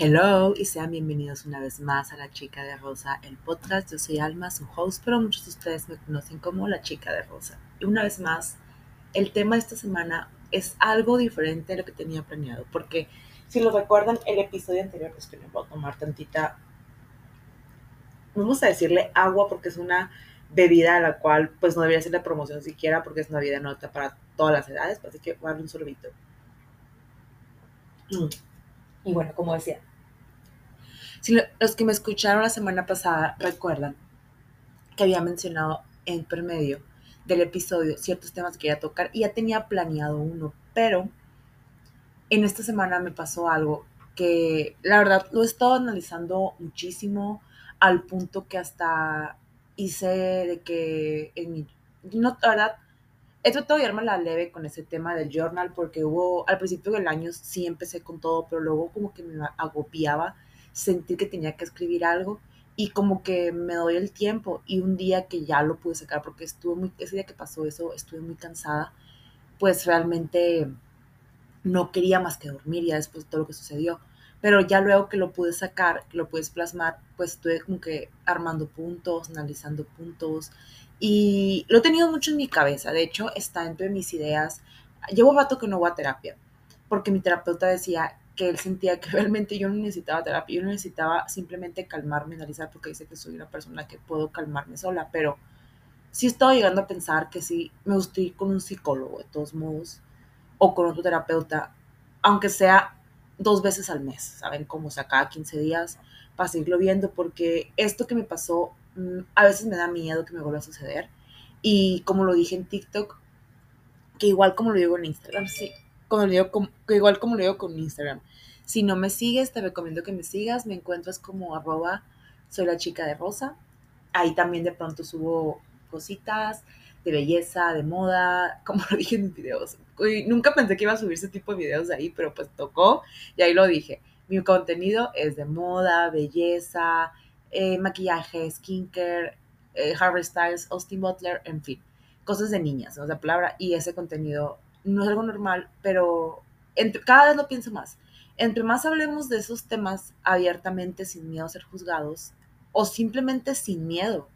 Hello y sean bienvenidos una vez más a La Chica de Rosa, el podcast. Yo soy Alma, su host, pero muchos de ustedes me conocen como La Chica de Rosa. Y una vez más, el tema de esta semana es algo diferente de lo que tenía planeado, porque si lo recuerdan, el episodio anterior, pues que voy a tomar tantita, vamos a decirle agua, porque es una bebida a la cual pues no debería ser de promoción siquiera, porque es una bebida nota para todas las edades, así que voy a darle un sorbito. Mm. Y bueno, como decía, si los que me escucharon la semana pasada recuerdan que había mencionado en promedio del episodio ciertos temas que quería tocar y ya tenía planeado uno, pero en esta semana me pasó algo que la verdad lo he estado analizando muchísimo al punto que hasta hice de que en mi, no, la verdad, he tratado de la leve con ese tema del journal porque hubo, al principio del año sí empecé con todo, pero luego como que me agobiaba sentir que tenía que escribir algo y como que me doy el tiempo y un día que ya lo pude sacar porque estuve muy, ese día que pasó eso, estuve muy cansada, pues realmente no quería más que dormir ya después de todo lo que sucedió. Pero ya luego que lo pude sacar, que lo puedes plasmar, pues estuve como que armando puntos, analizando puntos y lo he tenido mucho en mi cabeza. De hecho, está entre mis ideas. Llevo rato que no voy terapia porque mi terapeuta decía que él sentía que realmente yo no necesitaba terapia, yo necesitaba simplemente calmarme, analizar, porque dice que soy una persona que puedo calmarme sola, pero sí estaba llegando a pensar que sí me gusta ir con un psicólogo, de todos modos, o con otro terapeuta, aunque sea dos veces al mes, ¿saben? Como sea, cada 15 días, para seguirlo viendo, porque esto que me pasó, mm, a veces me da miedo que me vuelva a suceder, y como lo dije en TikTok, que igual como lo digo en Instagram, sí, como lo digo, igual como lo digo con Instagram. Si no me sigues, te recomiendo que me sigas. Me encuentras como arroba soy la chica de rosa. Ahí también de pronto subo cositas de belleza, de moda, como lo dije en mis videos. nunca pensé que iba a subir ese tipo de videos de ahí, pero pues tocó y ahí lo dije. Mi contenido es de moda, belleza, eh, maquillaje, skincare, eh, Harry Styles, Austin Butler, en fin, cosas de niñas, o sea, palabra, y ese contenido no es algo normal, pero entre, cada vez lo pienso más. Entre más hablemos de esos temas abiertamente, sin miedo a ser juzgados, o simplemente sin miedo,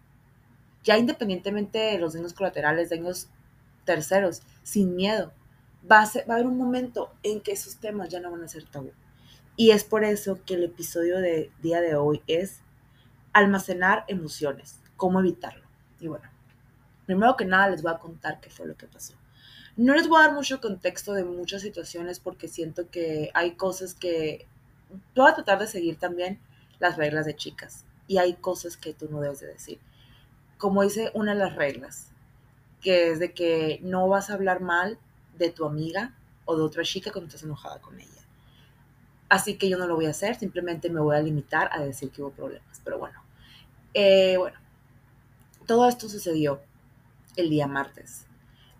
ya independientemente de los daños colaterales, daños terceros, sin miedo, va a, va a haber un momento en que esos temas ya no van a ser tabú. Y es por eso que el episodio de día de hoy es almacenar emociones, cómo evitarlo. Y bueno, primero que nada les voy a contar qué fue lo que pasó. No les voy a dar mucho contexto de muchas situaciones porque siento que hay cosas que voy a tratar de seguir también las reglas de chicas y hay cosas que tú no debes de decir. Como dice una de las reglas, que es de que no vas a hablar mal de tu amiga o de otra chica cuando estás enojada con ella. Así que yo no lo voy a hacer, simplemente me voy a limitar a decir que hubo problemas. Pero bueno, eh, bueno, todo esto sucedió el día martes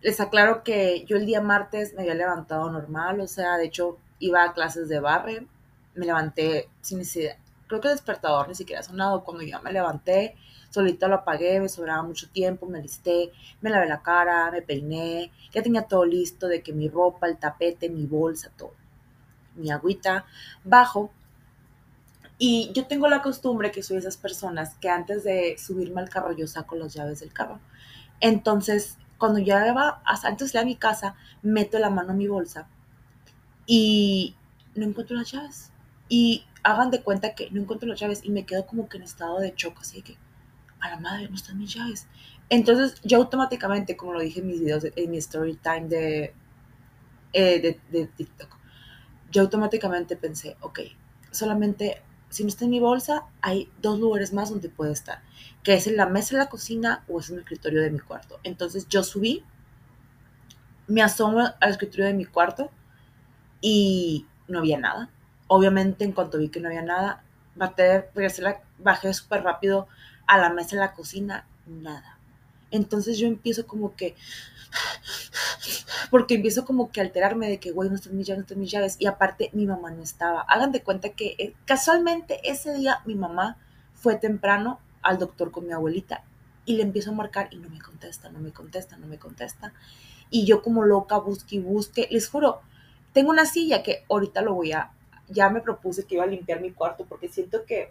les aclaro que yo el día martes me había levantado normal, o sea, de hecho iba a clases de barre, me levanté sin necesidad, creo que el despertador ni siquiera ha sonado, cuando ya me levanté, solita lo apagué, me sobraba mucho tiempo, me listé, me lavé la cara, me peiné, ya tenía todo listo de que mi ropa, el tapete, mi bolsa, todo, mi agüita, bajo. Y yo tengo la costumbre que soy esas personas que antes de subirme al carro yo saco las llaves del carro. Entonces cuando ya iba antes de a mi casa, meto la mano en mi bolsa y no encuentro las llaves. Y hagan de cuenta que no encuentro las llaves y me quedo como que en estado de shock, así que, a la madre, no están mis llaves. Entonces yo automáticamente, como lo dije en mis videos, en mi story time de, eh, de, de TikTok, yo automáticamente pensé, ok, solamente si no está en mi bolsa, hay dos lugares más donde puede estar, que es en la mesa de la cocina o es en el escritorio de mi cuarto. Entonces yo subí, me asomo al escritorio de mi cuarto y no había nada. Obviamente en cuanto vi que no había nada, bajé, bajé súper rápido a la mesa de la cocina, nada. Entonces yo empiezo como que porque empiezo como que a alterarme de que, güey, no están mis llaves, no están mis llaves. Y aparte, mi mamá no estaba. Hagan de cuenta que eh, casualmente ese día mi mamá fue temprano al doctor con mi abuelita y le empiezo a marcar y no me contesta, no me contesta, no me contesta. Y yo como loca busque y busque, les juro, tengo una silla que ahorita lo voy a, ya me propuse que iba a limpiar mi cuarto porque siento que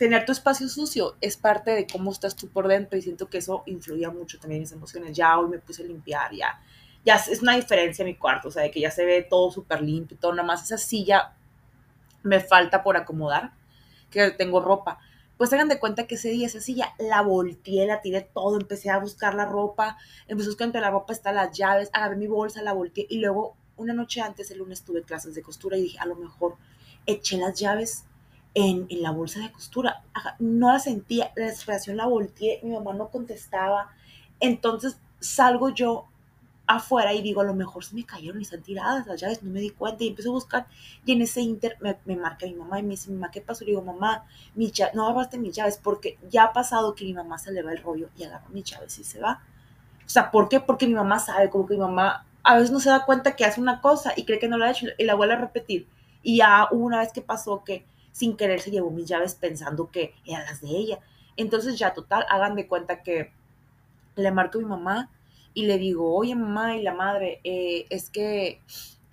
tener tu espacio sucio es parte de cómo estás tú por dentro y siento que eso influía mucho también en mis emociones. Ya hoy me puse a limpiar, ya, ya es una diferencia en mi cuarto, o sea, de que ya se ve todo súper limpio todo, nada más esa silla me falta por acomodar, que tengo ropa. Pues hagan de cuenta que ese día esa silla la volteé, la tiré todo, empecé a buscar la ropa, empecé a buscar entre la ropa están las llaves, agarré mi bolsa, la volteé y luego una noche antes, el lunes, tuve clases de costura y dije, a lo mejor eché las llaves en, en la bolsa de costura. No la sentía, la desesperación la volteé, mi mamá no contestaba. Entonces salgo yo afuera y digo, a lo mejor se me cayeron y están tiradas las llaves, no me di cuenta y empiezo a buscar y en ese inter me, marca mi mamá y me dice, mamá, ¿qué pasó? Le digo, mamá, mi no agarraste mis llaves porque ya ha pasado que mi mamá se le va el rollo y agarra mis llaves y se va. O sea, ¿por qué? Porque mi mamá sabe, como que mi mamá a veces no se da cuenta que hace una cosa y cree que no la ha hecho y la vuelve a repetir. Y ya hubo una vez que pasó que sin querer se llevó mis llaves pensando que eran las de ella. Entonces ya total, hagan de cuenta que le marco a mi mamá y le digo, oye mamá y la madre, eh, es que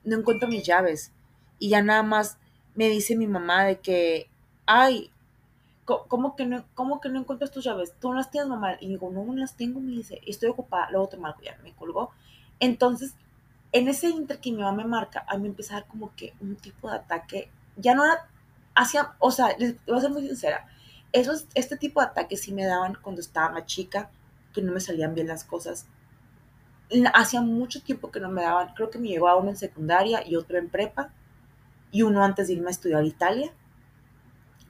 no encuentro mis llaves. Y ya nada más me dice mi mamá de que, ay, ¿cómo que no, cómo que no encuentras tus llaves? ¿Tú no las tienes, mamá? Y digo, no, no las tengo, me dice, estoy ocupada, luego te marco, ya me colgó. Entonces, en ese inter que mi mamá me marca, a mí me empieza como que un tipo de ataque, ya no era hacia, o sea, les voy a ser muy sincera, esos, este tipo de ataques sí me daban cuando estaba más chica, que no me salían bien las cosas. Hacía mucho tiempo que no me daban, creo que me llegó a uno en secundaria y otro en prepa, y uno antes de irme a estudiar Italia.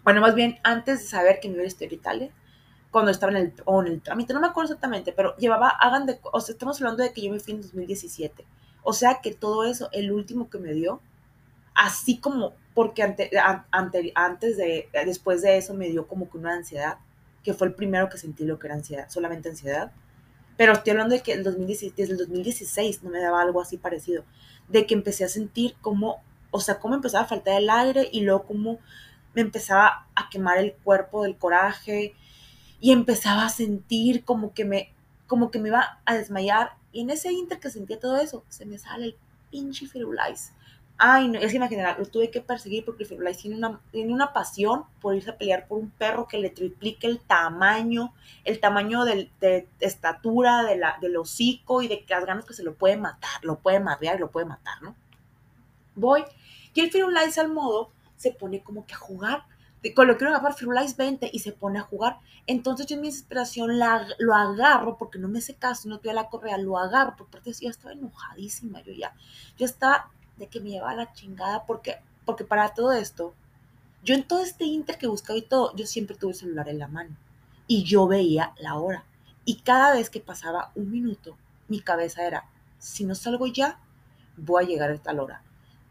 Bueno, más bien antes de saber que me iba a estudiar Italia, cuando estaba en el, o en el trámite, no me acuerdo exactamente, pero llevaba, hagan de, o sea, estamos hablando de que yo me fui en 2017. O sea que todo eso, el último que me dio, así como, porque ante, antes de, después de eso me dio como que una ansiedad, que fue el primero que sentí lo que era ansiedad, solamente ansiedad. Pero estoy hablando de que el 2016, desde el 2016 no me daba algo así parecido, de que empecé a sentir como, o sea, cómo empezaba a faltar el aire y luego como me empezaba a quemar el cuerpo del coraje y empezaba a sentir como que me, como que me iba a desmayar. Y en ese inter que sentía todo eso, se me sale el pinche Firulais. Ay, no, es que imagínate, lo tuve que perseguir porque Firulais tiene una, tiene una pasión por irse a pelear por un perro que le triplique el tamaño, el tamaño de, estatura, de la, del hocico y de las ganas que se lo puede matar, lo puede madrear y lo puede matar, ¿no? Voy, y el Firulais al modo se pone como que a jugar con lo quiero agarrar Firulais 20 y se pone a jugar. Entonces yo en mi desesperación lo agarro porque no me hace caso, no te la correa, lo agarro porque yo estaba enojadísima, yo ya, yo estaba de que me llevaba la chingada porque, porque para todo esto, yo en todo este inter que buscaba y todo, yo siempre tuve el celular en la mano y yo veía la hora. Y cada vez que pasaba un minuto, mi cabeza era, si no salgo ya, voy a llegar a tal hora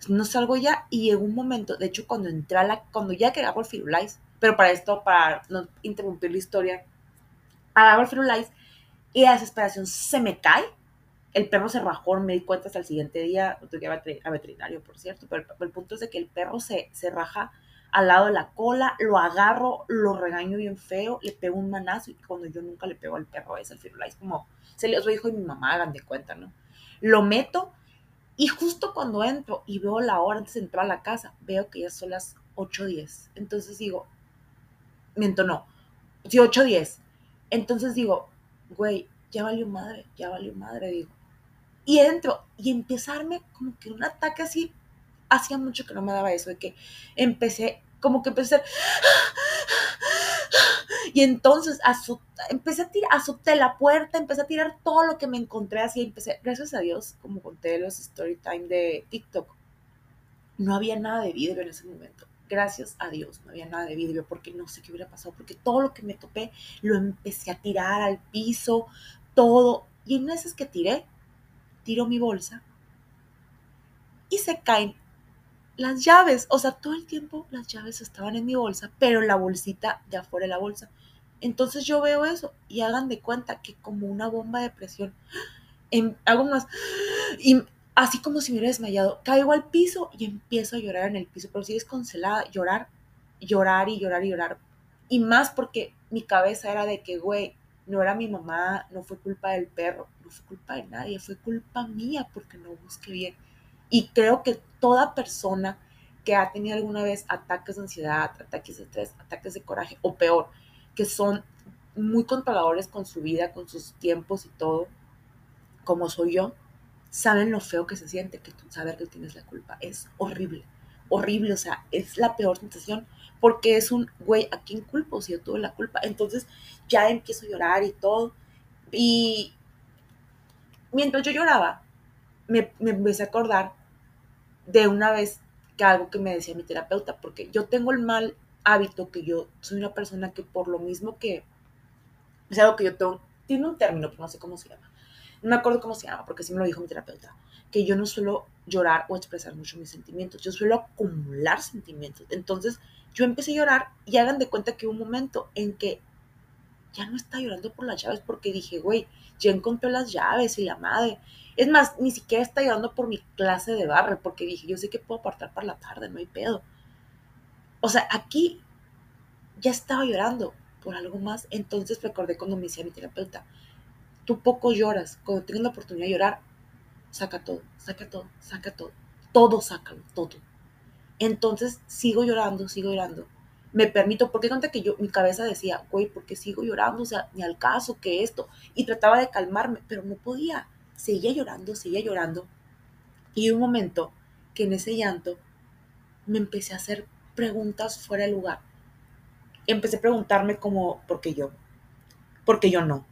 no salgo ya y llegó un momento, de hecho cuando entré a la, cuando ya que agarro el Firulais, pero para esto, para no interrumpir la historia, agarro el Firulais y la desesperación se me cae, el perro se rajó, me di cuenta hasta el siguiente día, tuve que a veterinario, por cierto, pero el, punto es de que el perro se, se raja al lado de la cola, lo agarro, lo regaño bien feo, le pego un manazo y cuando yo nunca le pego al perro es el Firulais, como se lo dijo mi mamá, hagan de cuenta, ¿no? Lo meto y justo cuando entro y veo la hora antes de entrar a la casa, veo que ya son las 8.10. Entonces digo, miento, no, sí, 8.10. Entonces digo, güey, ya valió madre, ya valió madre, digo. Y entro y empezarme como que un ataque así, hacía mucho que no me daba eso, de que empecé, como que empecé a hacer y entonces empecé a tirar, azoté la puerta, empecé a tirar todo lo que me encontré así, empecé, gracias a Dios, como conté los story time de TikTok, no había nada de vidrio en ese momento. Gracias a Dios, no había nada de vidrio porque no sé qué hubiera pasado, porque todo lo que me topé lo empecé a tirar al piso, todo. Y en esas que tiré, tiro mi bolsa y se caen las llaves. O sea, todo el tiempo las llaves estaban en mi bolsa, pero la bolsita de afuera de la bolsa. Entonces yo veo eso y hagan de cuenta que como una bomba de presión, en, hago más, y así como si me hubiera desmayado, caigo al piso y empiezo a llorar en el piso, pero si desconcelada, llorar, llorar y llorar y llorar. Y más porque mi cabeza era de que, güey, no era mi mamá, no fue culpa del perro, no fue culpa de nadie, fue culpa mía porque no busqué bien. Y creo que toda persona que ha tenido alguna vez ataques de ansiedad, ataques de estrés, ataques de coraje, o peor, que son muy controladores con su vida, con sus tiempos y todo, como soy yo, saben lo feo que se siente que saber que tienes la culpa. Es horrible, horrible, o sea, es la peor sensación porque es un, güey, ¿a quién culpo si yo tuve la culpa? Entonces ya empiezo a llorar y todo. Y mientras yo lloraba, me, me empecé a acordar de una vez que algo que me decía mi terapeuta, porque yo tengo el mal hábito que yo soy una persona que por lo mismo que es algo que yo tengo, tiene un término, pero no sé cómo se llama. No me acuerdo cómo se llama, porque sí me lo dijo mi terapeuta, que yo no suelo llorar o expresar mucho mis sentimientos, yo suelo acumular sentimientos. Entonces, yo empecé a llorar y hagan de cuenta que hubo un momento en que ya no estaba llorando por las llaves porque dije, güey, ya encontré las llaves y la madre. Es más, ni siquiera estaba llorando por mi clase de barre porque dije, yo sé que puedo apartar para la tarde, no hay pedo. O sea, aquí ya estaba llorando por algo más. Entonces recordé cuando me decía mi terapeuta, tú poco lloras, cuando tengas la oportunidad de llorar, saca todo, saca todo, saca todo, todo sácalo, todo. Entonces sigo llorando, sigo llorando. Me permito, porque cuenta que yo, mi cabeza decía, güey, ¿por qué sigo llorando? O sea, ni al caso que esto. Y trataba de calmarme, pero no podía. Seguía llorando, seguía llorando. Y un momento que en ese llanto me empecé a hacer preguntas fuera de lugar. Empecé a preguntarme como, ¿por qué yo? ¿Por qué yo no?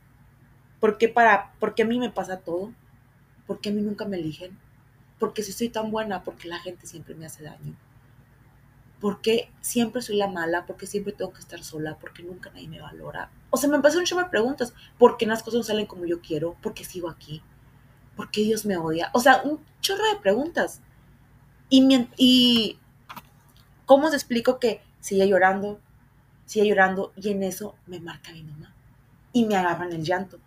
¿Por qué, para, ¿Por qué a mí me pasa todo? ¿Por qué a mí nunca me eligen? ¿Por qué si soy tan buena? Porque la gente siempre me hace daño. ¿Por qué siempre soy la mala? ¿Por qué siempre tengo que estar sola? ¿Por qué nunca nadie me valora? O sea, me pasan un chorro de preguntas. ¿Por qué las cosas no salen como yo quiero? ¿Por qué sigo aquí? ¿Por qué Dios me odia? O sea, un chorro de preguntas. Y, y ¿cómo os explico que sigue llorando, sigue llorando y en eso me marca mi mamá y me agarran el llanto?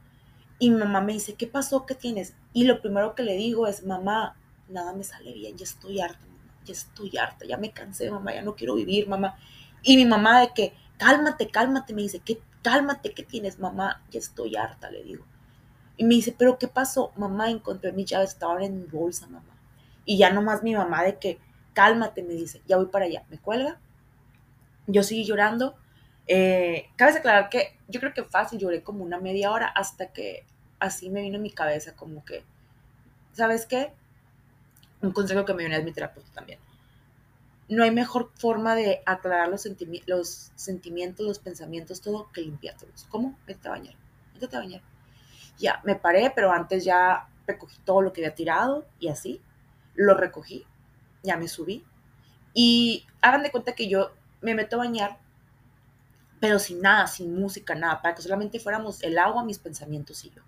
Y mi mamá me dice, ¿qué pasó? ¿Qué tienes? Y lo primero que le digo es, mamá, nada me sale bien, ya estoy harta, mamá, ya estoy harta, ya me cansé, mamá, ya no quiero vivir, mamá. Y mi mamá de que, cálmate, cálmate, me dice, ¿qué, cálmate, ¿qué tienes, mamá? Ya estoy harta, le digo. Y me dice, ¿pero qué pasó? Mamá, encontré mis llaves, estaban en mi bolsa, mamá. Y ya nomás mi mamá de que, cálmate, me dice, ya voy para allá. Me cuelga. Yo seguí llorando. Eh, cabe aclarar que yo creo que fácil, lloré como una media hora hasta que así me vino en mi cabeza como que, ¿sabes qué? Un consejo que me dio una mi terapeuta también. No hay mejor forma de aclarar los, los sentimientos, los pensamientos, todo, que limpiártelos. ¿Cómo? Vete a bañar. Vete a bañar. Ya, me paré, pero antes ya recogí todo lo que había tirado y así. Lo recogí ya me subí. Y hagan de cuenta que yo me meto a bañar, pero sin nada, sin música, nada, para que solamente fuéramos el agua, mis pensamientos y yo.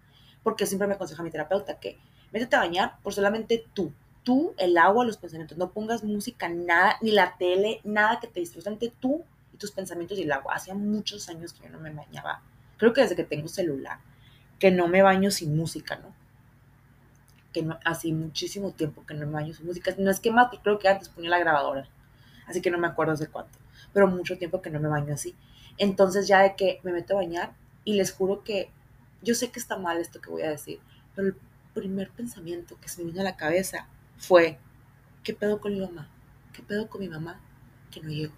Porque siempre me aconseja mi terapeuta que métete a bañar por solamente tú, tú, el agua, los pensamientos. No pongas música, nada, ni la tele, nada que te distraiga, solamente tú y tus pensamientos y el agua. Hacía muchos años que yo no me bañaba. Creo que desde que tengo celular, que no me baño sin música, ¿no? que no, hace muchísimo tiempo que no me baño su música. No es que más, porque creo que antes ponía la grabadora. Así que no me acuerdo de cuánto. Pero mucho tiempo que no me baño así. Entonces ya de que me meto a bañar y les juro que yo sé que está mal esto que voy a decir, pero el primer pensamiento que se me vino a la cabeza fue, ¿qué pedo con mi mamá? ¿Qué pedo con mi mamá? Que no llego.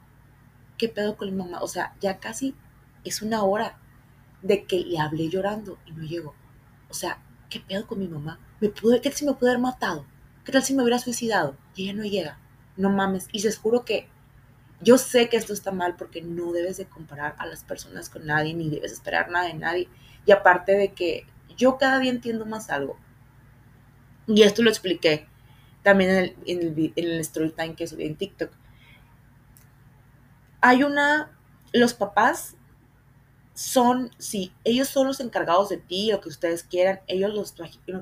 ¿Qué pedo con mi mamá? O sea, ya casi es una hora de que le hablé llorando y no llego. O sea, ¿qué pedo con mi mamá? ¿Me pude, ¿Qué tal si me pude haber matado? ¿Qué tal si me hubiera suicidado? Y ella no llega. No mames. Y les juro que yo sé que esto está mal porque no debes de comparar a las personas con nadie, ni debes esperar nada de nadie. Y aparte de que yo cada día entiendo más algo. Y esto lo expliqué también en el, en el, en story time que subí en TikTok. Hay una, los papás son, sí, ellos son los encargados de ti, lo que ustedes quieran, ellos, los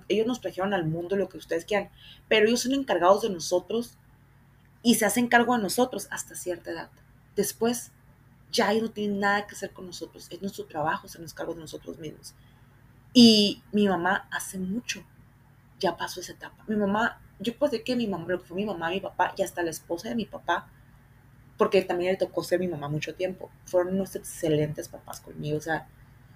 ellos nos trajeron al mundo lo que ustedes quieran, pero ellos son encargados de nosotros y se hacen cargo de nosotros hasta cierta edad. Después, ya no tienen nada que hacer con nosotros, es nuestro trabajo hacernos cargo de nosotros mismos. Y mi mamá hace mucho ya pasó esa etapa. Mi mamá, yo puedo decir que mi mamá, lo que fue mi mamá, mi papá y hasta la esposa de mi papá, porque también le tocó ser mi mamá mucho tiempo. Fueron unos excelentes papás conmigo, o sea,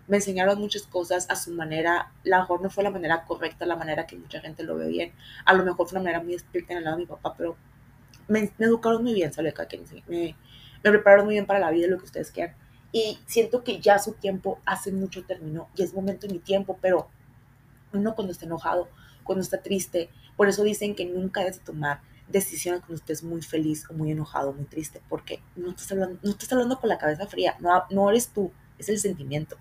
me enseñaron muchas cosas a su manera. A lo mejor no fue la manera correcta, la manera que mucha gente lo ve bien. A lo mejor fue una manera muy estricta en el lado de mi papá, pero me, educaron muy bien, ¿sale? Me, me prepararon muy bien para la vida, lo que ustedes quieran. Y siento que ya su tiempo hace mucho terminó y es momento de mi tiempo, pero uno cuando está enojado, cuando está triste, por eso dicen que nunca debes tomar decisiones cuando estés muy feliz o muy enojado, muy triste, porque no estás hablando, no estás hablando con la cabeza fría, no, no eres tú, es el sentimiento.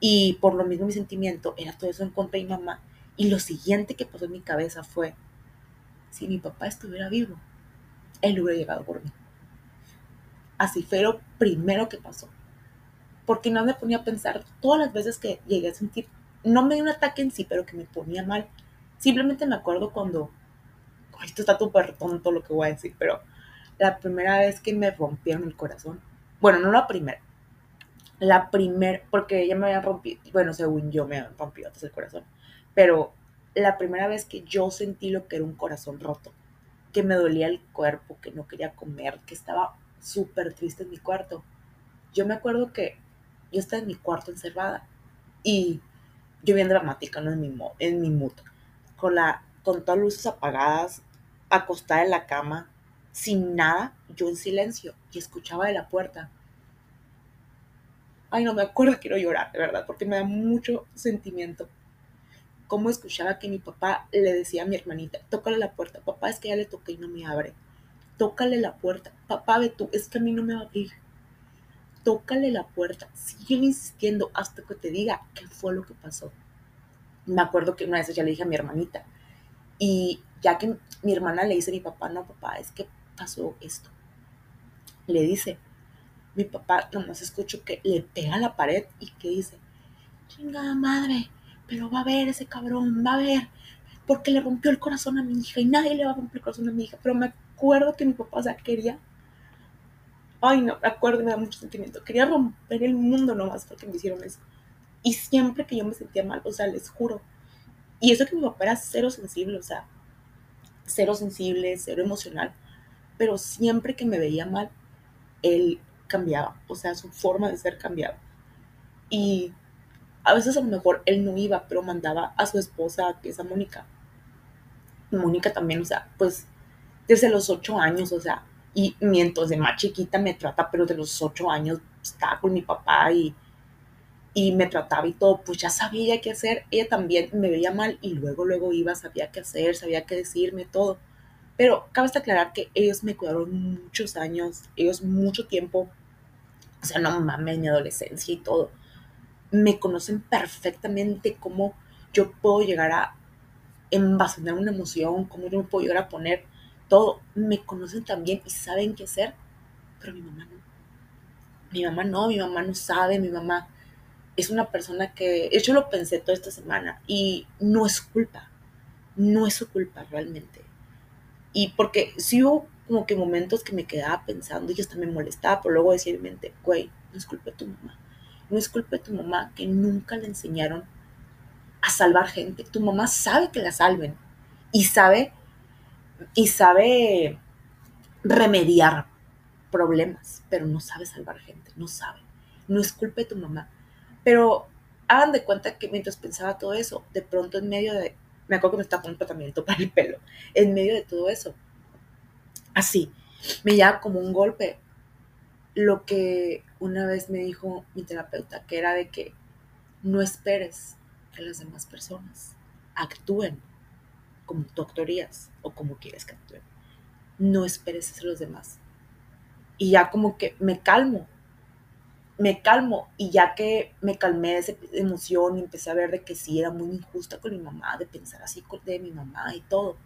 Y por lo mismo mi sentimiento era todo eso en contra de mi mamá. Y lo siguiente que pasó en mi cabeza fue, si mi papá estuviera vivo, él hubiera llegado por mí. Así fue lo primero que pasó. Porque no me ponía a pensar todas las veces que llegué a sentir, no me dio un ataque en sí, pero que me ponía mal. Simplemente me acuerdo cuando, esto está súper tonto lo que voy a decir, pero la primera vez que me rompieron el corazón, bueno, no la primera, la primera, porque ella me había rompido, bueno, según yo me había rompido el corazón, pero la primera vez que yo sentí lo que era un corazón roto, que me dolía el cuerpo, que no quería comer, que estaba súper triste en mi cuarto. Yo me acuerdo que yo estaba en mi cuarto encerrada y yo bien dramática, ¿no? En mi, en mi mood, con, la, con todas luces apagadas, acostada en la cama, sin nada, yo en silencio y escuchaba de la puerta. Ay, no me acuerdo, quiero llorar, de verdad, porque me da mucho sentimiento. Cómo escuchaba que mi papá le decía a mi hermanita, tócale la puerta, papá es que ya le toqué y no me abre tócale la puerta. Papá, ve tú, es que a mí no me va a abrir. Tócale la puerta. Sigue insistiendo hasta que te diga qué fue lo que pasó. Me acuerdo que una vez ya le dije a mi hermanita. Y ya que mi hermana le dice a mi papá, no, papá, es que pasó esto. Le dice, mi papá nomás escucho que le pega a la pared y que dice, chingada madre, pero va a ver ese cabrón, va a ver, porque le rompió el corazón a mi hija y nadie le va a romper el corazón a mi hija, pero me acuerdo que mi papá, o sea, quería, ay no, me acuerdo, me da mucho sentimiento, quería romper el mundo nomás porque me hicieron eso. Y siempre que yo me sentía mal, o sea, les juro. Y eso que mi papá era cero sensible, o sea, cero sensible, cero emocional, pero siempre que me veía mal, él cambiaba, o sea, su forma de ser cambiaba. Y a veces a lo mejor él no iba, pero mandaba a su esposa, que es a Mónica. Mónica también, o sea, pues desde los ocho años, o sea, y mientras de más chiquita me trata, pero de los ocho años estaba con mi papá y, y me trataba y todo, pues ya sabía qué hacer. Ella también me veía mal y luego, luego iba, sabía qué hacer, sabía qué decirme, todo. Pero cabe aclarar que ellos me cuidaron muchos años, ellos mucho tiempo, o sea, no mames, mi adolescencia y todo. Me conocen perfectamente cómo yo puedo llegar a envasenar una emoción, cómo yo me puedo llegar a poner todo. Me conocen también y saben qué hacer, pero mi mamá no. Mi mamá no, mi mamá no sabe, mi mamá es una persona que, yo lo pensé toda esta semana y no es culpa, no es su culpa realmente. Y porque si hubo como que momentos que me quedaba pensando y hasta me molestaba, pero luego decía en mente, güey, no es culpa de tu mamá. No es culpa de tu mamá que nunca le enseñaron a salvar gente. Tu mamá sabe que la salven y sabe y sabe remediar problemas, pero no sabe salvar gente, no sabe. No es culpa de tu mamá. Pero hagan de cuenta que mientras pensaba todo eso, de pronto en medio de, me acuerdo que me estaba poniendo tratamiento para el pelo, en medio de todo eso, así, me llama como un golpe lo que una vez me dijo mi terapeuta, que era de que no esperes que las demás personas actúen como tú actuarías o como quieres que actúen. No esperes a los demás. Y ya como que me calmo, me calmo y ya que me calmé de esa emoción y empecé a ver de que sí era muy injusta con mi mamá, de pensar así de mi mamá y todo.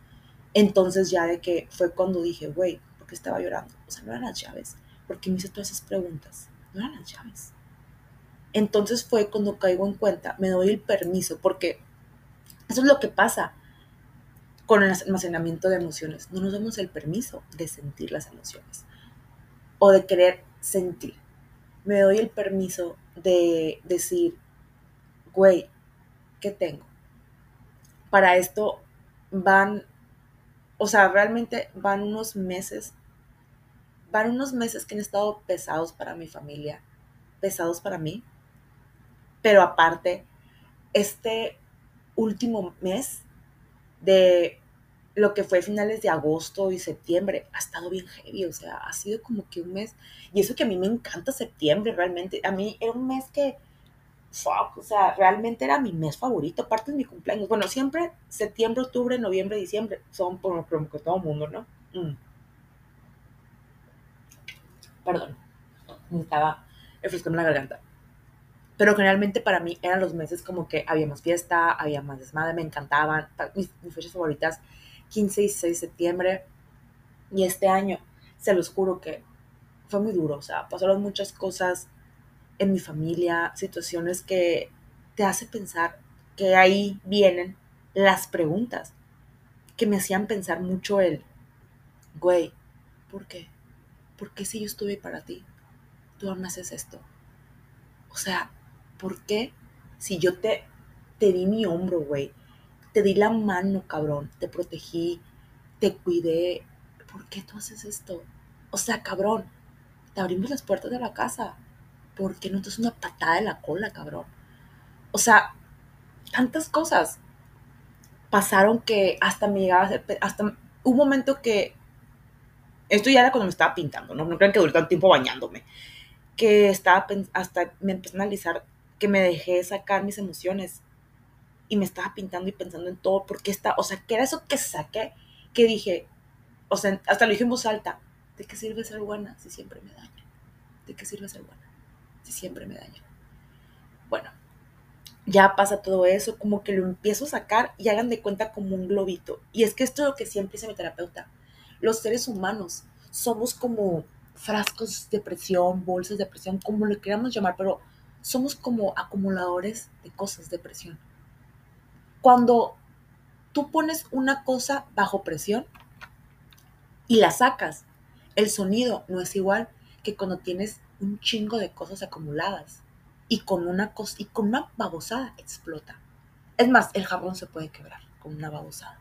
Entonces ya de que fue cuando dije, güey, ¿por qué estaba llorando? O sea, no eran las llaves. Porque me hice todas esas preguntas? No eran las llaves. Entonces fue cuando caigo en cuenta, me doy el permiso, porque eso es lo que pasa con el almacenamiento de emociones. No nos damos el permiso de sentir las emociones o de querer sentir. Me doy el permiso de decir, güey, ¿qué tengo? Para esto van, o sea, realmente van unos meses, van unos meses que han estado pesados para mi familia, pesados para mí, pero aparte, este último mes de lo que fue finales de agosto y septiembre ha estado bien heavy, o sea, ha sido como que un mes, y eso que a mí me encanta septiembre, realmente, a mí era un mes que, fuck, o sea, realmente era mi mes favorito, aparte de mi cumpleaños, bueno, siempre septiembre, octubre, noviembre, diciembre, son por como que todo el mundo, ¿no? Mm. Perdón, necesitaba refrescarme la garganta. Pero generalmente para mí eran los meses como que había más fiesta, había más desmadre, me encantaban. Mis, fechas favoritas, 15 y 16 de septiembre. Y este año, se los juro que fue muy duro. O sea, pasaron muchas cosas en mi familia, situaciones que te hace pensar que ahí vienen las preguntas que me hacían pensar mucho el, güey, ¿por qué? ¿Por qué si yo estuve para ti, tú aún haces esto? O sea, ¿por qué si yo te, te di mi hombro, güey? Te di la mano, cabrón, te protegí, te cuidé. ¿Por qué tú haces esto? O sea, cabrón, te abrimos las puertas de la casa. ¿Por qué no te das una patada en la cola, cabrón? O sea, tantas cosas pasaron que hasta me llegaba a hasta un momento que esto ya era cuando me estaba pintando, ¿no? No crean que duré tanto tiempo bañándome. Que estaba, hasta me empecé a analizar que me dejé sacar mis emociones y me estaba pintando y pensando en todo, porque está, o sea, que era eso que saqué, que dije, o sea, hasta lo dije en voz alta, ¿de qué sirve ser buena si siempre me daña? ¿De qué sirve ser buena si siempre me daña? Bueno, ya pasa todo eso, como que lo empiezo a sacar y hagan de cuenta como un globito. Y es que esto es lo que siempre dice mi terapeuta los seres humanos somos como frascos de presión, bolsas de presión, como lo queramos llamar, pero somos como acumuladores de cosas de presión. Cuando tú pones una cosa bajo presión y la sacas, el sonido no es igual que cuando tienes un chingo de cosas acumuladas y con una cosa y con una babosada explota. Es más, el jabón se puede quebrar con una babosada.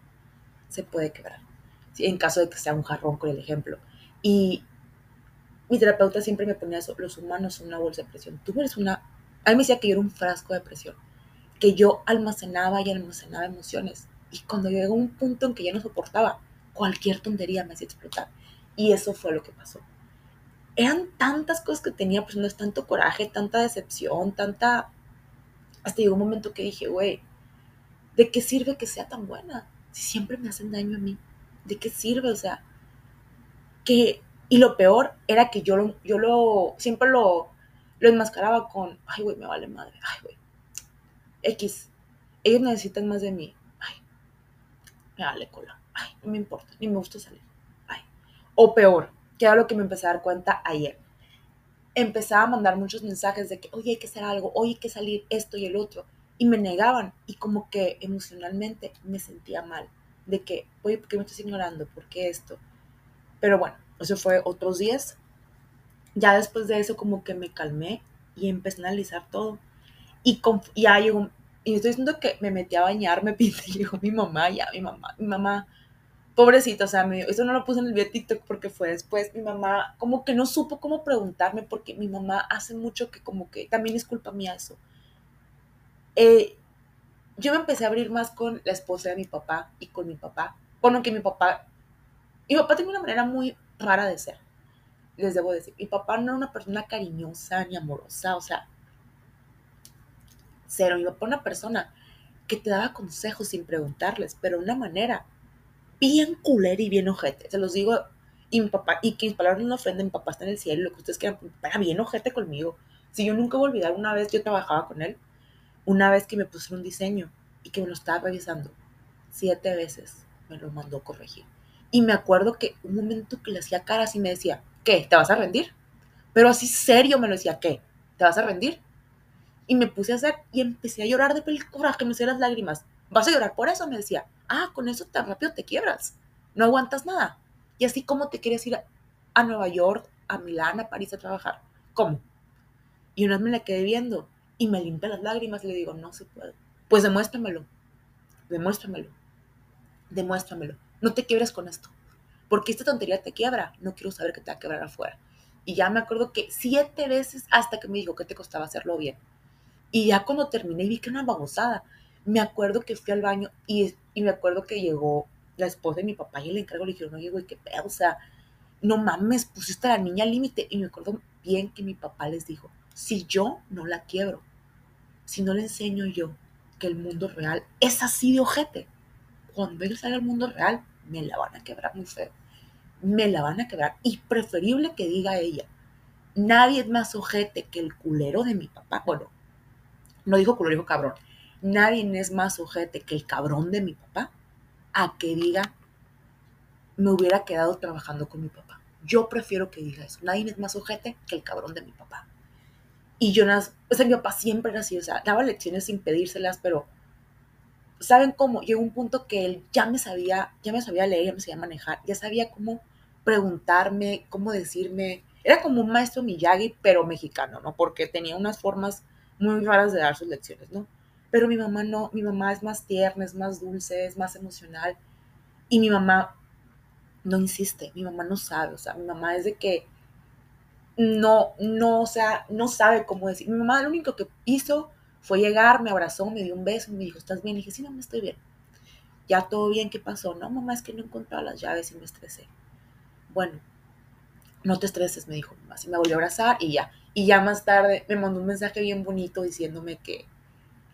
Se puede quebrar en caso de que sea un jarrón con el ejemplo. Y mi terapeuta siempre me ponía eso, los humanos son una bolsa de presión. Tú eres una, a mí me decía que yo era un frasco de presión, que yo almacenaba y almacenaba emociones. Y cuando llegó un punto en que ya no soportaba, cualquier tontería me hacía explotar. Y eso fue lo que pasó. Eran tantas cosas que tenía, pues no es tanto coraje, tanta decepción, tanta... Hasta llegó un momento que dije, güey, ¿de qué sirve que sea tan buena si siempre me hacen daño a mí? ¿De qué sirve? O sea, que, y lo peor era que yo lo, yo lo, siempre lo, lo enmascaraba con, ay, güey, me vale madre, ay, güey, X, ellos necesitan más de mí, ay, me vale cola, ay, no me importa, ni me gusta salir, ay, o peor, que era lo que me empecé a dar cuenta ayer, empezaba a mandar muchos mensajes de que, oye, hay que hacer algo, oye, hay que salir esto y el otro, y me negaban, y como que emocionalmente me sentía mal de que, oye, ¿por qué me estás ignorando? ¿Por qué esto? Pero bueno, eso fue otros días. Ya después de eso como que me calmé y empecé a analizar todo. Y ya llegó, y estoy diciendo que me metí a bañar, me pinté y llegó mi mamá, ya mi mamá, mi mamá, pobrecita, o sea, me, eso no lo puse en el video TikTok porque fue después, mi mamá como que no supo cómo preguntarme porque mi mamá hace mucho que como que también es culpa mía eso. Eh, yo me empecé a abrir más con la esposa de mi papá y con mi papá. Bueno, que mi papá, mi papá tiene una manera muy rara de ser, les debo decir. Mi papá no era una persona cariñosa ni amorosa, o sea, cero. Mi papá era una persona que te daba consejos sin preguntarles, pero de una manera bien culera y bien ojete. Se los digo, y mi papá, y que mis palabras no ofenden, mi papá está en el cielo, lo que ustedes quieran, era bien ojete conmigo. Si yo nunca voy a olvidar, una vez yo trabajaba con él una vez que me pusieron un diseño y que me lo estaba revisando, siete veces me lo mandó corregir. Y me acuerdo que un momento que le hacía caras y me decía, ¿qué? ¿Te vas a rendir? Pero así serio me lo decía, ¿qué? ¿Te vas a rendir? Y me puse a hacer y empecé a llorar de el coraje, me hacía las lágrimas. ¿Vas a llorar por eso? Me decía, ah, con eso tan rápido te quiebras. No aguantas nada. Y así como te quieres ir a, a Nueva York, a Milán, a París a trabajar. ¿Cómo? Y una vez me la quedé viendo y me limpia las lágrimas y le digo, no se puede. Pues demuéstramelo, demuéstramelo, demuéstramelo. No te quiebres con esto, porque esta tontería te quiebra. No quiero saber que te va a quebrar afuera. Y ya me acuerdo que siete veces hasta que me dijo que te costaba hacerlo bien. Y ya cuando terminé y vi que era una babosada, me acuerdo que fui al baño y, y me acuerdo que llegó la esposa de mi papá y le encargo le dijeron, oye, güey, qué pedo, o sea, no mames, pusiste a la niña al límite. Y me acuerdo bien que mi papá les dijo, si yo no la quiebro, si no le enseño yo que el mundo real es así de ojete, cuando él salga al mundo real, me la van a quebrar muy feo. Me la van a quebrar. Y preferible que diga ella, nadie es más ojete que el culero de mi papá. Bueno, no dijo culero, dijo cabrón. Nadie es más ojete que el cabrón de mi papá a que diga, me hubiera quedado trabajando con mi papá. Yo prefiero que diga eso. Nadie es más ojete que el cabrón de mi papá. Y yo, o sea, mi papá siempre era así, o sea, daba lecciones sin pedírselas, pero ¿saben cómo? Llegó un punto que él ya me sabía, ya me sabía leer, ya me sabía manejar, ya sabía cómo preguntarme, cómo decirme. Era como un maestro Miyagi, pero mexicano, ¿no? Porque tenía unas formas muy raras de dar sus lecciones, ¿no? Pero mi mamá no, mi mamá es más tierna, es más dulce, es más emocional. Y mi mamá no insiste, mi mamá no sabe, o sea, mi mamá es de que no, no, o sea, no sabe cómo decir. Mi mamá lo único que hizo fue llegar, me abrazó, me dio un beso, me dijo, ¿estás bien? Y dije, sí, mamá, estoy bien. Ya todo bien, ¿qué pasó? No, mamá, es que no encontraba las llaves y me estresé. Bueno, no te estreses, me dijo mamá. Así me volvió a abrazar y ya. Y ya más tarde me mandó un mensaje bien bonito diciéndome que,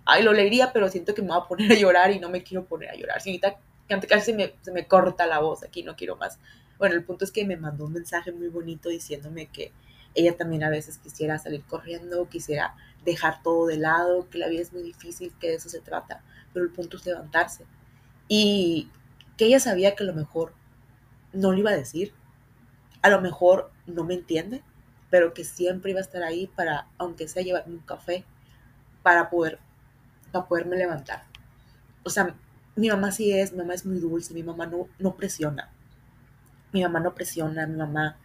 ay, lo leería, pero siento que me voy a poner a llorar y no me quiero poner a llorar. Si ahorita casi se me, se me corta la voz aquí, no quiero más. Bueno, el punto es que me mandó un mensaje muy bonito diciéndome que ella también a veces quisiera salir corriendo, quisiera dejar todo de lado, que la vida es muy difícil, que de eso se trata, pero el punto es levantarse. Y que ella sabía que a lo mejor no le iba a decir, a lo mejor no me entiende, pero que siempre iba a estar ahí para, aunque sea llevarme un café, para poder, para poderme levantar. O sea, mi mamá sí es, mi mamá es muy dulce, mi mamá no, no presiona. Mi mamá no presiona, mi mamá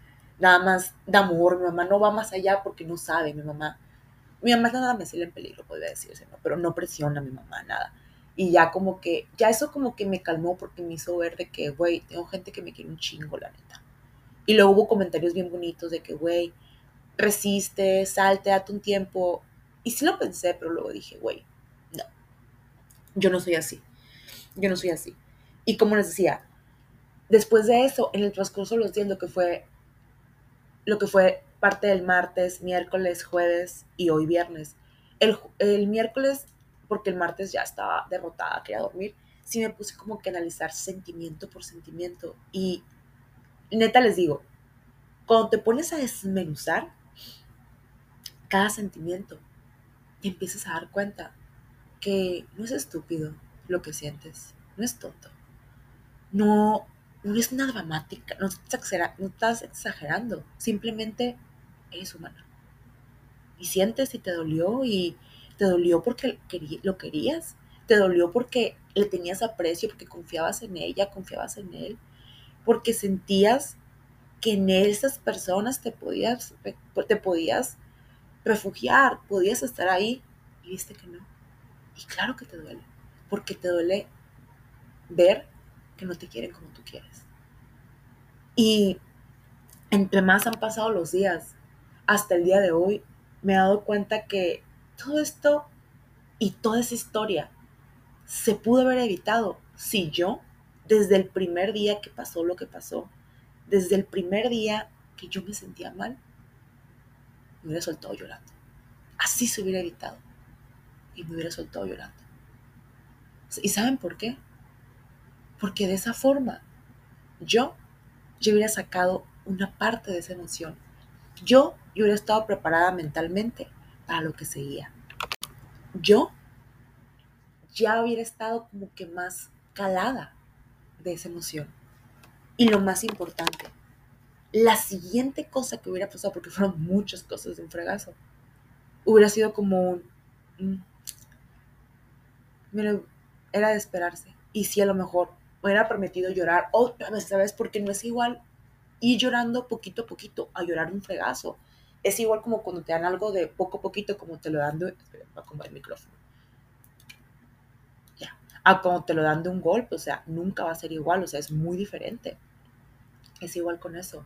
nada más da amor, mi mamá no va más allá porque no sabe, mi mamá, mi mamá nada me en peligro, podría decirse, ¿no? pero no presiona a mi mamá, nada. Y ya como que, ya eso como que me calmó porque me hizo ver de que, güey, tengo gente que me quiere un chingo, la neta. Y luego hubo comentarios bien bonitos de que, güey, resiste, salte, date un tiempo. Y sí lo pensé, pero luego dije, güey, no, yo no soy así. Yo no soy así. Y como les decía, después de eso, en el transcurso de los días, lo que fue lo que fue parte del martes, miércoles, jueves y hoy viernes. El, miércoles, porque el martes ya estaba derrotada, quería dormir, sí me puse como que analizar sentimiento por sentimiento. Y neta les digo, cuando te pones a desmenuzar cada sentimiento, te empiezas a dar cuenta que no es estúpido lo que sientes, no es tonto, no, no es una dramática, no estás, exagerando, simplemente eres humana. Y sientes y te dolió y te dolió porque lo querías, te dolió porque le tenías aprecio, porque confiabas en ella, confiabas en él, porque sentías que en esas personas te podías, te podías refugiar, podías estar ahí y viste que no. Y claro que te duele, porque te duele ver que no te quieren como tú quieres. Y entre más han pasado los días, hasta el día de hoy, me he dado cuenta que todo esto y toda esa historia se pudo haber evitado si yo, desde el primer día que pasó lo que pasó, desde el primer día que yo me sentía mal, me hubiera soltado llorando. Así se hubiera evitado. Y me hubiera soltado llorando. ¿Y saben por qué? Porque de esa forma yo, yo hubiera sacado una parte de esa emoción. Yo, yo hubiera estado preparada mentalmente para lo que seguía. Yo ya hubiera estado como que más calada de esa emoción. Y lo más importante, la siguiente cosa que hubiera pasado, porque fueron muchas cosas de un fregazo, hubiera sido como un... Mm, era de esperarse. Y si a lo mejor hubiera permitido llorar otra vez, ¿sabes? Porque no es igual ir llorando poquito a poquito a llorar un fregazo. Es igual como cuando te dan algo de poco a poquito, como te lo dan de... A el micrófono. Ya. A como te lo dan de un golpe, o sea, nunca va a ser igual, o sea, es muy diferente. Es igual con eso.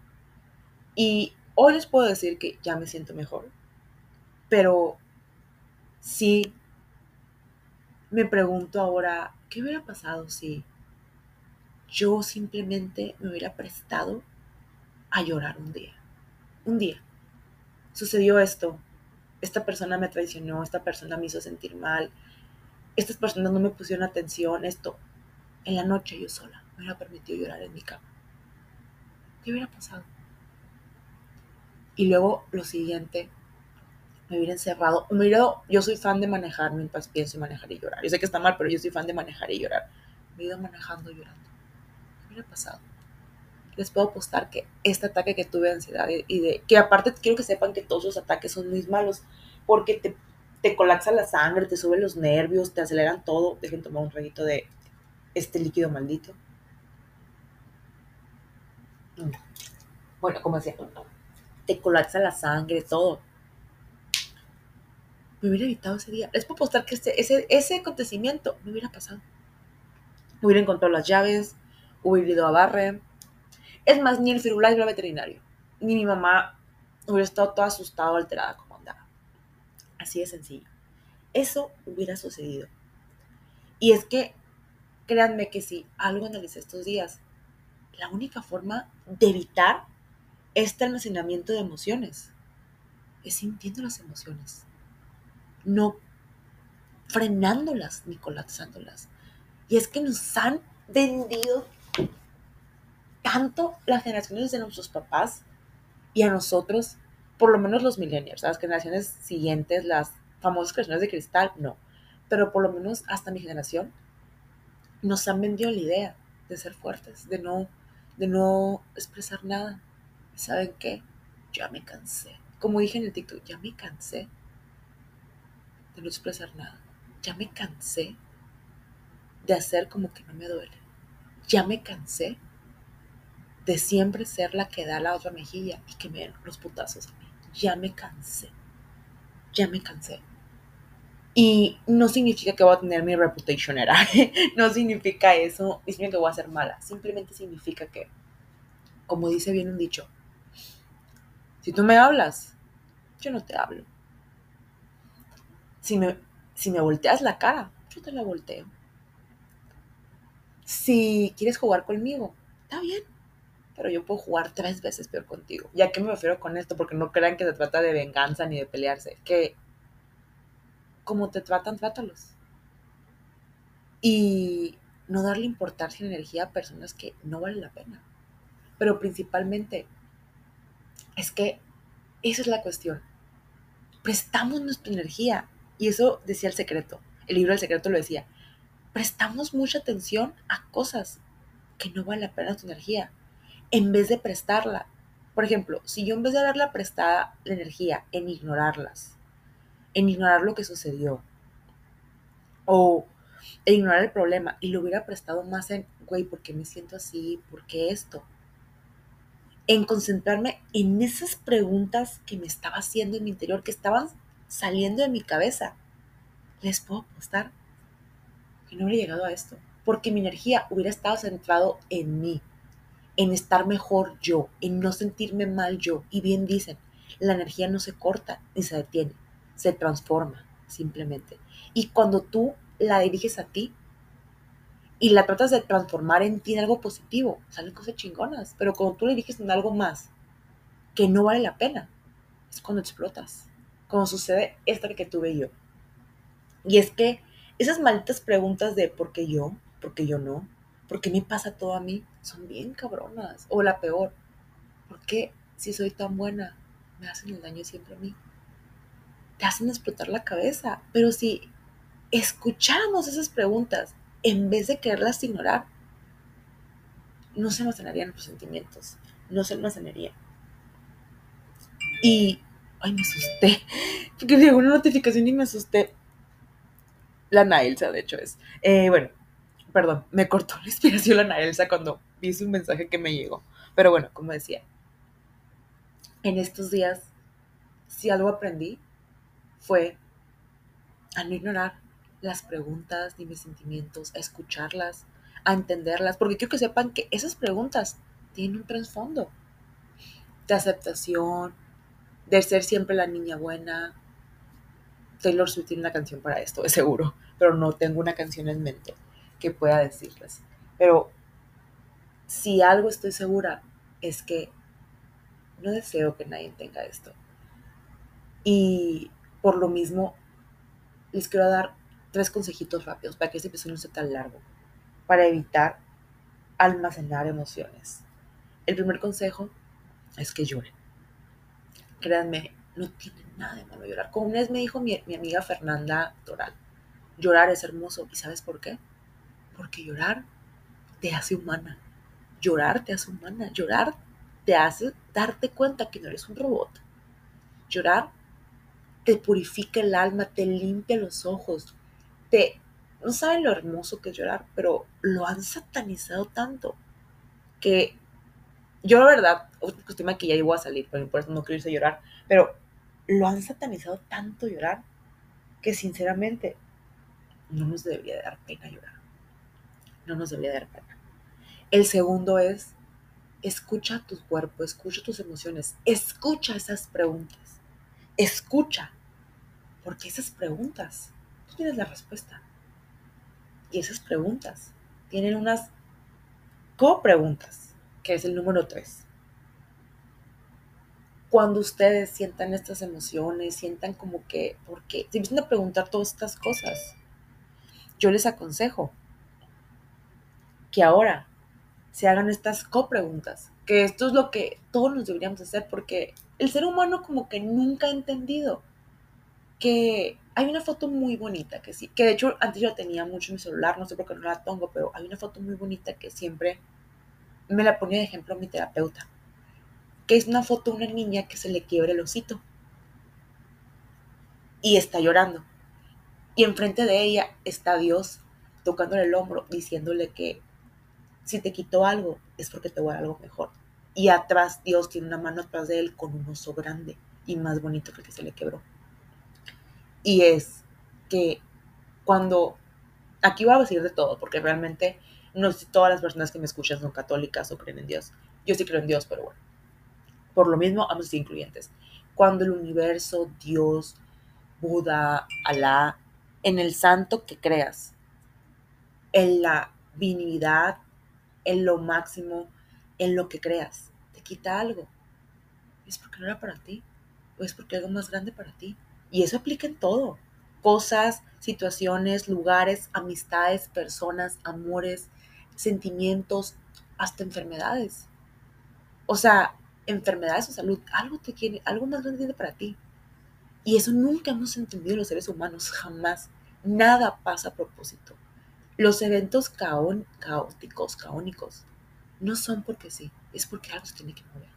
Y hoy les puedo decir que ya me siento mejor. Pero sí me pregunto ahora, ¿qué hubiera pasado si yo simplemente me hubiera prestado a llorar un día. Un día. Sucedió esto. Esta persona me traicionó, esta persona me hizo sentir mal, estas personas no me pusieron atención, esto. En la noche yo sola me hubiera permitido llorar en mi cama. ¿Qué hubiera pasado? Y luego lo siguiente, me hubiera encerrado. Me hubiera, yo soy fan de manejar mientras pienso en manejar y llorar. Yo sé que está mal, pero yo soy fan de manejar y llorar. Me he ido manejando llorando. ¿Qué hubiera pasado? Les puedo apostar que este ataque que tuve de ansiedad y de que aparte quiero que sepan que todos los ataques son muy malos porque te, te colapsa la sangre, te suben los nervios, te aceleran todo. Dejen tomar un traguito de este líquido maldito. Mm. Bueno, como decía, te colapsa la sangre, todo me hubiera evitado ese día. Les puedo apostar que este, ese, ese acontecimiento me hubiera pasado. Hubiera encontrado las llaves, hubiera ido a barre. Es más, ni el era veterinario, ni mi mamá hubiera estado toda asustada alterada como andaba. Así de sencillo. Eso hubiera sucedido. Y es que, créanme que si algo analicé estos días, la única forma de evitar este almacenamiento de emociones es sintiendo las emociones no frenándolas ni colapsándolas. Y es que nos han vendido tanto las generaciones de nuestros papás y a nosotros, por lo menos los millennials, las generaciones siguientes, las famosas generaciones de cristal, no. Pero por lo menos hasta mi generación, nos han vendido la idea de ser fuertes, de no, de no expresar nada. ¿Y saben qué? Ya me cansé. Como dije en el TikTok, ya me cansé de no expresar nada. Ya me cansé de hacer como que no me duele. Ya me cansé de siempre ser la que da la otra mejilla y que me den los putazos a mí. Ya me cansé. Ya me cansé. Y no significa que voy a tener mi reputation era. no significa eso. Significa que voy a ser mala. Simplemente significa que, como dice bien un dicho, si tú me hablas, yo no te hablo. Si me, si me volteas la cara, yo te la volteo. Si quieres jugar conmigo, está bien, pero yo puedo jugar tres veces peor contigo. ¿Y a qué me refiero con esto? Porque no crean que se trata de venganza ni de pelearse. Que como te tratan, trátalos. Y no darle importancia y energía a personas que no valen la pena. Pero principalmente es que esa es la cuestión. Prestamos nuestra energía y eso decía el secreto. El libro del secreto lo decía. Prestamos mucha atención a cosas que no valen la pena tu energía, en vez de prestarla. Por ejemplo, si yo en vez de darla prestada la energía en ignorarlas, en ignorar lo que sucedió, o en ignorar el problema, y lo hubiera prestado más en, güey, ¿por qué me siento así? ¿Por qué esto? En concentrarme en esas preguntas que me estaba haciendo en mi interior, que estaban saliendo de mi cabeza, les puedo apostar que no hubiera llegado a esto, porque mi energía hubiera estado centrado en mí, en estar mejor yo, en no sentirme mal yo. Y bien dicen, la energía no se corta ni se detiene, se transforma simplemente. Y cuando tú la diriges a ti y la tratas de transformar en ti en algo positivo, salen cosas chingonas. Pero cuando tú la diriges en algo más que no vale la pena, es cuando explotas como sucede esta que tuve yo. Y es que esas malditas preguntas de ¿por qué yo? ¿Por qué yo no? ¿Por qué me pasa todo a mí? Son bien cabronas. O la peor, ¿por qué si soy tan buena me hacen el daño siempre a mí? Te hacen explotar la cabeza. Pero si escucháramos esas preguntas en vez de quererlas ignorar, no se almacenarían los sentimientos, no se almacenarían. Y Ay, me asusté. Porque llegó una notificación y me asusté. La Nailsa, de hecho, es. Eh, bueno, perdón, me cortó la inspiración la Nailsa cuando vi su mensaje que me llegó. Pero bueno, como decía, en estos días, si algo aprendí, fue a no ignorar las preguntas ni mis sentimientos, a escucharlas, a entenderlas, porque quiero que sepan que esas preguntas tienen un trasfondo de aceptación, de ser siempre la niña buena. Taylor Swift tiene una canción para esto, es seguro, pero no tengo una canción en mente que pueda decirles. Pero si algo estoy segura es que no deseo que nadie tenga esto. Y por lo mismo, les quiero dar tres consejitos rápidos para que este episodio no sea tan largo, para evitar almacenar emociones. El primer consejo es que lloren. Créanme, no tiene nada de malo llorar. Como una vez me dijo mi, mi amiga Fernanda Toral, llorar es hermoso. ¿Y sabes por qué? Porque llorar te hace humana. Llorar te hace humana. Llorar te hace darte cuenta que no eres un robot. Llorar te purifica el alma, te limpia los ojos, te... No saben lo hermoso que es llorar, pero lo han satanizado tanto que yo la verdad, estima que ya iba a salir, pero no quiero irse a llorar, pero lo han satanizado tanto llorar que sinceramente no nos debería dar pena llorar. No nos debería dar pena. El segundo es, escucha tu cuerpo, escucha tus emociones, escucha esas preguntas, escucha, porque esas preguntas, tú tienes la respuesta. Y esas preguntas tienen unas co-preguntas, que es el número tres. Cuando ustedes sientan estas emociones, sientan como que, porque se empiezan a preguntar todas estas cosas, yo les aconsejo que ahora se hagan estas copreguntas, que esto es lo que todos nos deberíamos hacer porque el ser humano como que nunca ha entendido que hay una foto muy bonita que sí, que de hecho antes yo la tenía mucho en mi celular, no sé por qué no la pongo, pero hay una foto muy bonita que siempre me la ponía de ejemplo mi terapeuta, que es una foto de una niña que se le quiebra el osito y está llorando. Y enfrente de ella está Dios tocándole el hombro, diciéndole que si te quitó algo, es porque te voy a dar algo mejor. Y atrás, Dios tiene una mano atrás de él con un oso grande y más bonito que el que se le quebró. Y es que cuando, aquí voy a decir de todo, porque realmente no todas las personas que me escuchan son católicas o creen en Dios. Yo sí creo en Dios, pero bueno. Por lo mismo, vamos a ser incluyentes. Cuando el universo, Dios, Buda, Alá, en el santo que creas, en la divinidad, en lo máximo, en lo que creas, te quita algo, es porque no era para ti, o es porque algo más grande para ti. Y eso aplica en todo. Cosas, situaciones, lugares, amistades, personas, amores, sentimientos, hasta enfermedades. O sea, enfermedades o salud, algo te quiere, algo más grande para ti. Y eso nunca hemos entendido los seres humanos, jamás. Nada pasa a propósito. Los eventos caóticos, caónicos, no son porque sí, es porque algo se tiene que mover.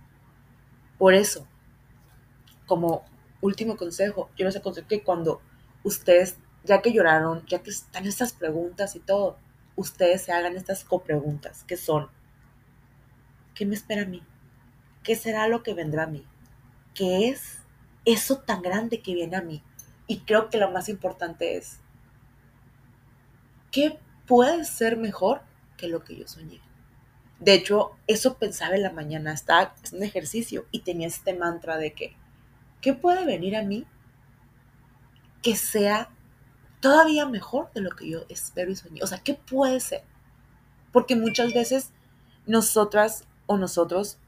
Por eso, como último consejo, yo les aconsejo que cuando ustedes, ya que lloraron, ya que están estas preguntas y todo, ustedes se hagan estas copreguntas, que son, ¿qué me espera a mí? ¿Qué será lo que vendrá a mí? ¿Qué es eso tan grande que viene a mí? Y creo que lo más importante es, ¿qué puede ser mejor que lo que yo soñé. De hecho, eso pensaba en la mañana, estaba en un ejercicio y tenía este mantra de que, ¿qué puede venir a mí que sea todavía mejor de lo que yo espero y soñé? O sea, ¿qué puede ser? Porque muchas veces nosotras o nosotros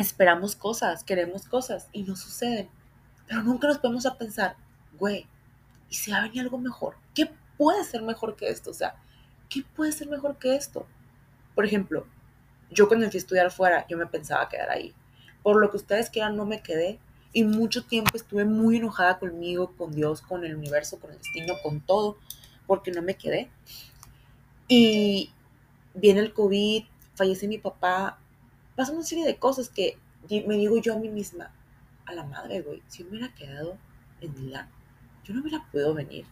esperamos cosas, queremos cosas y no suceden. Pero nunca nos podemos a pensar, güey, ¿y si va a venir algo mejor? ¿Qué puede ser mejor que esto? O sea, ¿qué puede ser mejor que esto? Por ejemplo, yo cuando fui a estudiar afuera, yo me pensaba quedar ahí. Por lo que ustedes quieran, no me quedé. Y mucho tiempo estuve muy enojada conmigo, con Dios, con el universo, con el destino, con todo, porque no me quedé. Y viene el COVID, fallece mi papá, pasan una serie de cosas que me digo yo a mí misma, a la madre, güey, si me hubiera quedado en Milán, yo no hubiera podido venir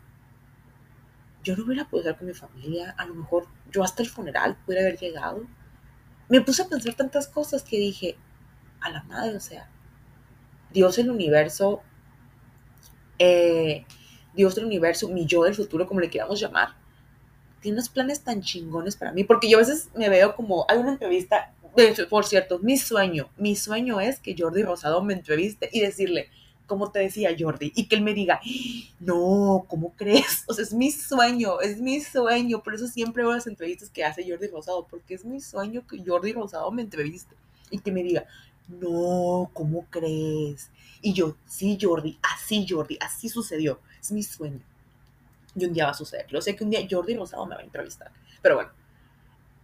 yo no hubiera podido estar con mi familia, a lo mejor yo hasta el funeral pudiera haber llegado. Me puse a pensar tantas cosas que dije, a la madre, o sea, Dios el universo, eh, Dios del universo, mi yo del futuro, como le queramos llamar, tiene unos planes tan chingones para mí, porque yo a veces me veo como, hay una entrevista, por cierto, mi sueño, mi sueño es que Jordi Rosado me entreviste y decirle, como te decía Jordi, y que él me diga, no, ¿cómo crees? O sea, es mi sueño, es mi sueño, por eso siempre veo las entrevistas que hace Jordi Rosado, porque es mi sueño que Jordi Rosado me entreviste y que me diga, no, ¿cómo crees? Y yo, sí, Jordi, así, Jordi, así sucedió, es mi sueño. Y un día va a suceder. Yo sé que un día Jordi Rosado me va a entrevistar, pero bueno.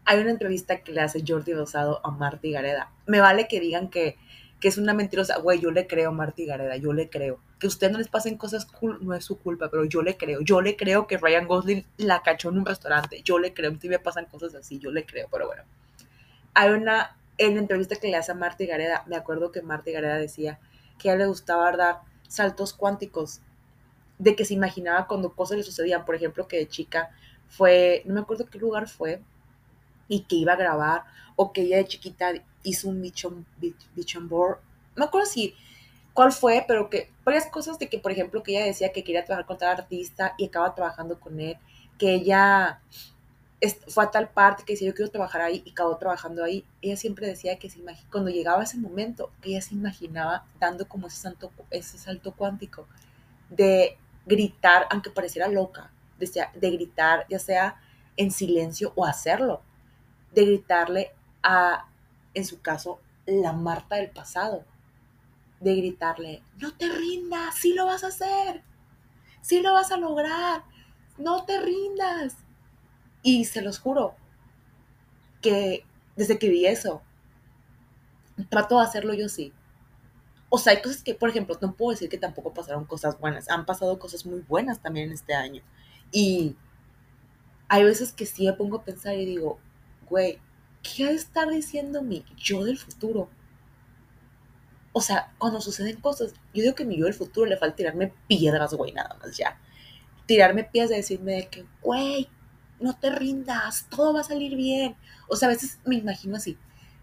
Hay una entrevista que le hace Jordi Rosado a Marty Gareda. Me vale que digan que que es una mentirosa, güey, yo le creo a Marty Gareda, yo le creo. Que a usted no les pasen cosas cool, no es su culpa, pero yo le creo. Yo le creo que Ryan Gosling la cachó en un restaurante. Yo le creo. A mí me pasan cosas así, yo le creo, pero bueno. Hay una, en la entrevista que le hace a Marty Gareda, me acuerdo que Marty Gareda decía que a él le gustaba dar saltos cuánticos, de que se imaginaba cuando cosas le sucedían. Por ejemplo, que de chica fue, no me acuerdo qué lugar fue, y que iba a grabar, o que ella de chiquita hizo un bichon board, no me acuerdo si cuál fue, pero que varias cosas de que, por ejemplo, que ella decía que quería trabajar con tal artista y acaba trabajando con él, que ella fue a tal parte que decía yo quiero trabajar ahí y acabó trabajando ahí. Ella siempre decía que se cuando llegaba ese momento, que ella se imaginaba dando como ese salto, ese salto cuántico de gritar, aunque pareciera loca, de, de gritar, ya sea en silencio o hacerlo, de gritarle a en su caso, la Marta del pasado, de gritarle, no te rindas, sí lo vas a hacer, sí lo vas a lograr, no te rindas. Y se los juro que desde que vi eso, trato de hacerlo yo sí. O sea, hay cosas que, por ejemplo, no puedo decir que tampoco pasaron cosas buenas. Han pasado cosas muy buenas también este año. Y hay veces que sí me pongo a pensar y digo, güey, ¿qué ha de estar diciendo mi yo del futuro? O sea, cuando suceden cosas, yo digo que mi yo del futuro le falta tirarme piedras, güey, nada más ya. Tirarme piedras de decirme de que, güey, no te rindas, todo va a salir bien. O sea, a veces me imagino así,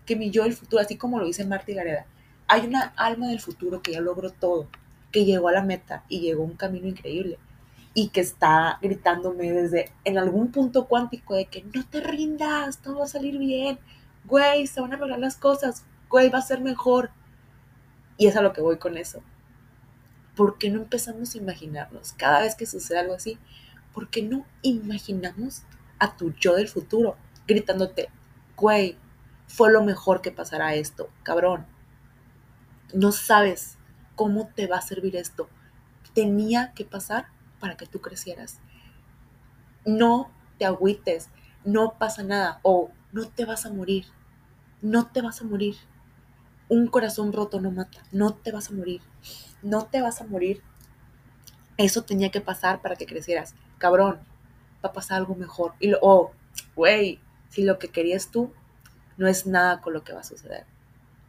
que mi yo del futuro, así como lo dice Marta Gareda, hay una alma del futuro que ya logró todo, que llegó a la meta y llegó a un camino increíble y que está gritándome desde en algún punto cuántico de que no te rindas, todo va a salir bien, güey, se van a arreglar las cosas, güey, va a ser mejor. Y es a lo que voy con eso. ¿Por qué no empezamos a imaginarnos cada vez que sucede algo así? ¿Por qué no imaginamos a tu yo del futuro gritándote, güey, fue lo mejor que pasará esto, cabrón? No sabes cómo te va a servir esto. Tenía que pasar para que tú crecieras. No te agüites, no pasa nada o no te vas a morir, no te vas a morir. Un corazón roto no mata, no te vas a morir, no te vas a morir. Eso tenía que pasar para que crecieras. Cabrón, va a pasar algo mejor. Y lo, oh, güey, si lo que querías tú no es nada con lo que va a suceder.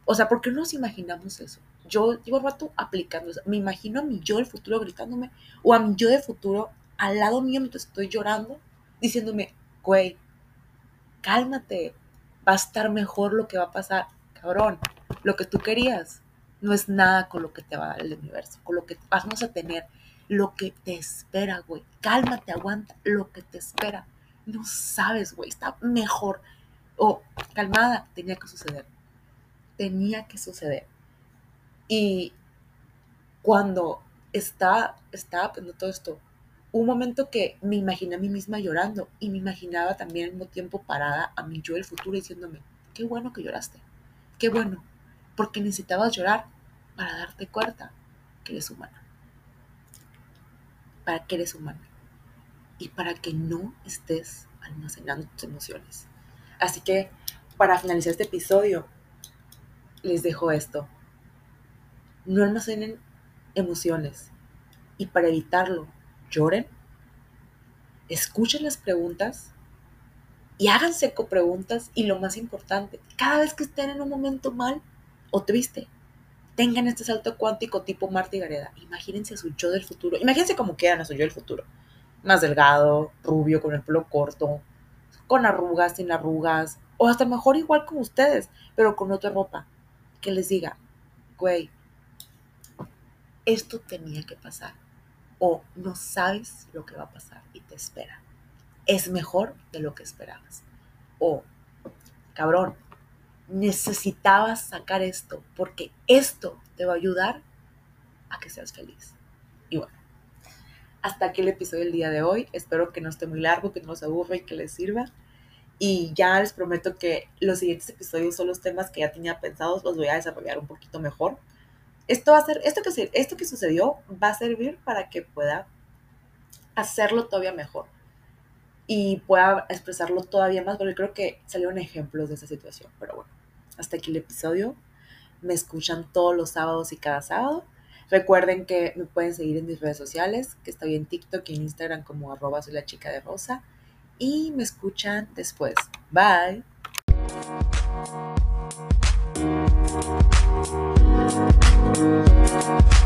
O sea, ¿por qué no nos imaginamos eso? Yo llevo rato aplicando eso. Me imagino a mi yo del futuro gritándome o a mi yo del futuro al lado mío mientras estoy llorando, diciéndome, güey, cálmate, va a estar mejor lo que va a pasar. Cabrón, lo que tú querías no es nada con lo que te va a dar el universo, con lo que vamos a tener, lo que te espera, güey. Cálmate, aguanta lo que te espera. No sabes, güey, está mejor. O, calmada, tenía que suceder. Tenía que suceder. Y cuando estaba, estaba aprendiendo todo esto, un momento que me imaginé a mí misma llorando y me imaginaba también al mismo tiempo parada a mi yo del futuro diciéndome, qué bueno que lloraste, qué bueno, porque necesitabas llorar para darte cuenta que eres humana, para que eres humana y para que no estés almacenando tus emociones. Así que para finalizar este episodio, les dejo esto no almacenen emociones y para evitarlo lloren, escuchen las preguntas y háganse eco preguntas y lo más importante, cada vez que estén en un momento mal o triste, tengan este salto cuántico tipo Marta y Gareda. Imagínense a su yo del futuro. Imagínense como quieran a su yo del futuro. Más delgado, rubio, con el pelo corto, con arrugas, sin arrugas, o hasta mejor igual como ustedes, pero con otra ropa. Que les diga, güey, esto tenía que pasar. O no sabes lo que va a pasar y te espera. Es mejor de lo que esperabas. O, cabrón, necesitabas sacar esto porque esto te va a ayudar a que seas feliz. Y bueno, hasta aquí el episodio del día de hoy. Espero que no esté muy largo, que no los aburra y que les sirva. Y ya les prometo que los siguientes episodios son los temas que ya tenía pensados, los voy a desarrollar un poquito mejor. Esto va a ser, esto que, esto que sucedió va a servir para que pueda hacerlo todavía mejor y pueda expresarlo todavía más, porque creo que salieron ejemplos de esa situación. Pero bueno, hasta aquí el episodio. Me escuchan todos los sábados y cada sábado. Recuerden que me pueden seguir en mis redes sociales, que estoy en TikTok y en Instagram como arroba soy la chica de rosa. Y me escuchan después. Bye. Música